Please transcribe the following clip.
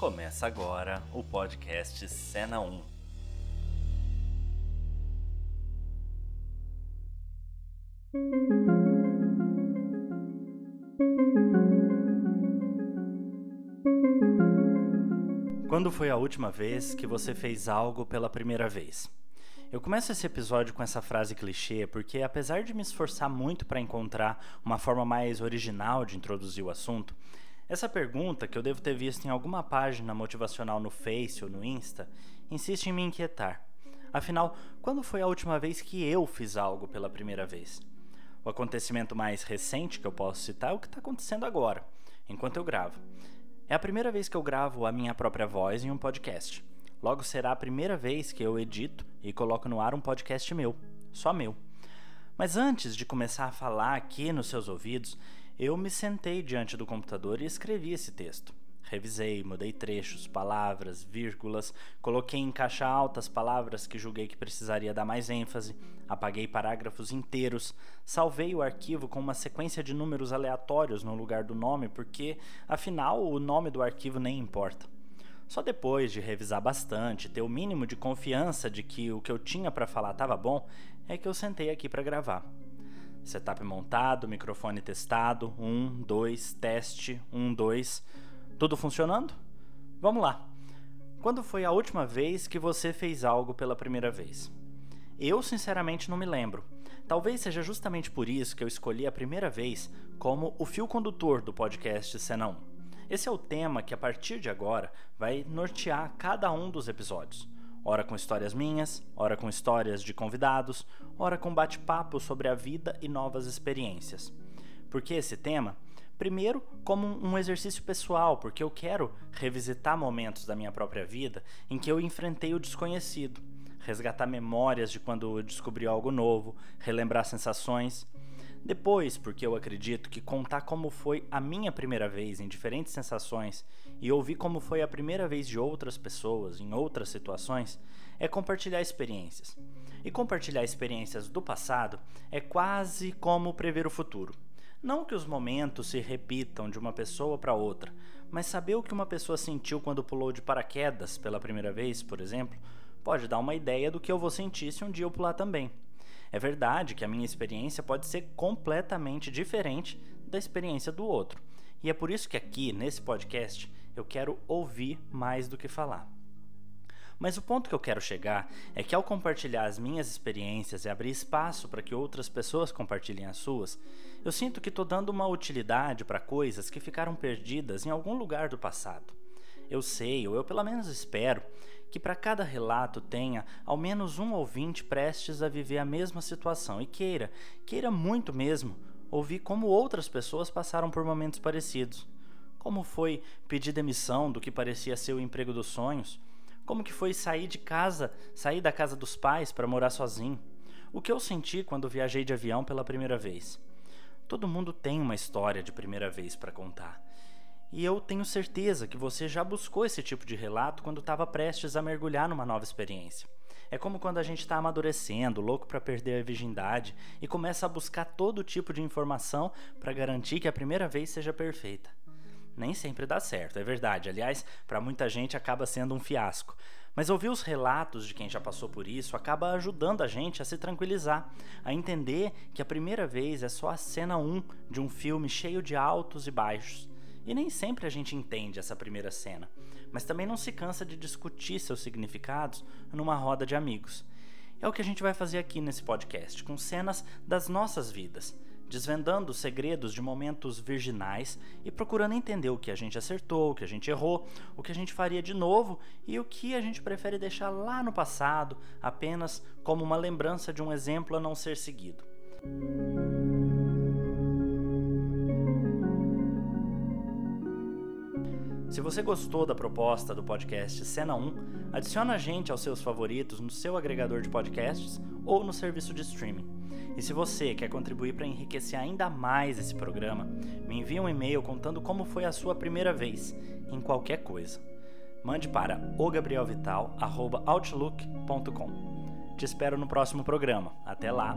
Começa agora o podcast Cena 1. Quando foi a última vez que você fez algo pela primeira vez? Eu começo esse episódio com essa frase clichê porque, apesar de me esforçar muito para encontrar uma forma mais original de introduzir o assunto, essa pergunta, que eu devo ter visto em alguma página motivacional no Face ou no Insta, insiste em me inquietar. Afinal, quando foi a última vez que eu fiz algo pela primeira vez? O acontecimento mais recente que eu posso citar é o que está acontecendo agora, enquanto eu gravo. É a primeira vez que eu gravo a minha própria voz em um podcast. Logo será a primeira vez que eu edito e coloco no ar um podcast meu, só meu. Mas antes de começar a falar aqui nos seus ouvidos, eu me sentei diante do computador e escrevi esse texto. Revisei, mudei trechos, palavras, vírgulas, coloquei em caixa alta as palavras que julguei que precisaria dar mais ênfase, apaguei parágrafos inteiros, salvei o arquivo com uma sequência de números aleatórios no lugar do nome, porque, afinal, o nome do arquivo nem importa. Só depois de revisar bastante, ter o mínimo de confiança de que o que eu tinha para falar estava bom, é que eu sentei aqui para gravar. Setup montado, microfone testado, um, dois, teste, um, dois. Tudo funcionando? Vamos lá. Quando foi a última vez que você fez algo pela primeira vez? Eu, sinceramente, não me lembro. Talvez seja justamente por isso que eu escolhi a primeira vez como o fio condutor do podcast 1. Esse é o tema que, a partir de agora, vai nortear cada um dos episódios ora com histórias minhas, ora com histórias de convidados, ora com bate-papo sobre a vida e novas experiências. Por que esse tema? Primeiro, como um exercício pessoal, porque eu quero revisitar momentos da minha própria vida em que eu enfrentei o desconhecido, resgatar memórias de quando descobri algo novo, relembrar sensações. Depois, porque eu acredito que contar como foi a minha primeira vez em diferentes sensações e ouvir como foi a primeira vez de outras pessoas em outras situações é compartilhar experiências. E compartilhar experiências do passado é quase como prever o futuro. Não que os momentos se repitam de uma pessoa para outra, mas saber o que uma pessoa sentiu quando pulou de paraquedas pela primeira vez, por exemplo, pode dar uma ideia do que eu vou sentir se um dia eu pular também. É verdade que a minha experiência pode ser completamente diferente da experiência do outro. E é por isso que aqui, nesse podcast, eu quero ouvir mais do que falar. Mas o ponto que eu quero chegar é que ao compartilhar as minhas experiências e abrir espaço para que outras pessoas compartilhem as suas, eu sinto que estou dando uma utilidade para coisas que ficaram perdidas em algum lugar do passado. Eu sei, ou eu pelo menos espero, que para cada relato tenha ao menos um ouvinte prestes a viver a mesma situação e queira, queira muito mesmo, ouvir como outras pessoas passaram por momentos parecidos. Como foi pedir demissão do que parecia ser o emprego dos sonhos? Como que foi sair de casa, sair da casa dos pais para morar sozinho? O que eu senti quando viajei de avião pela primeira vez? Todo mundo tem uma história de primeira vez para contar. E eu tenho certeza que você já buscou esse tipo de relato quando estava prestes a mergulhar numa nova experiência. É como quando a gente está amadurecendo, louco para perder a virgindade e começa a buscar todo tipo de informação para garantir que a primeira vez seja perfeita. Nem sempre dá certo, é verdade. Aliás, para muita gente acaba sendo um fiasco. Mas ouvir os relatos de quem já passou por isso acaba ajudando a gente a se tranquilizar, a entender que a primeira vez é só a cena 1 de um filme cheio de altos e baixos e nem sempre a gente entende essa primeira cena, mas também não se cansa de discutir seus significados numa roda de amigos. É o que a gente vai fazer aqui nesse podcast, com cenas das nossas vidas, desvendando os segredos de momentos virginais e procurando entender o que a gente acertou, o que a gente errou, o que a gente faria de novo e o que a gente prefere deixar lá no passado, apenas como uma lembrança de um exemplo a não ser seguido. Se você gostou da proposta do podcast Cena 1, adiciona a gente aos seus favoritos no seu agregador de podcasts ou no serviço de streaming. E se você quer contribuir para enriquecer ainda mais esse programa, me envie um e-mail contando como foi a sua primeira vez em qualquer coisa. Mande para ogabrielvital@outlook.com. Te espero no próximo programa. Até lá.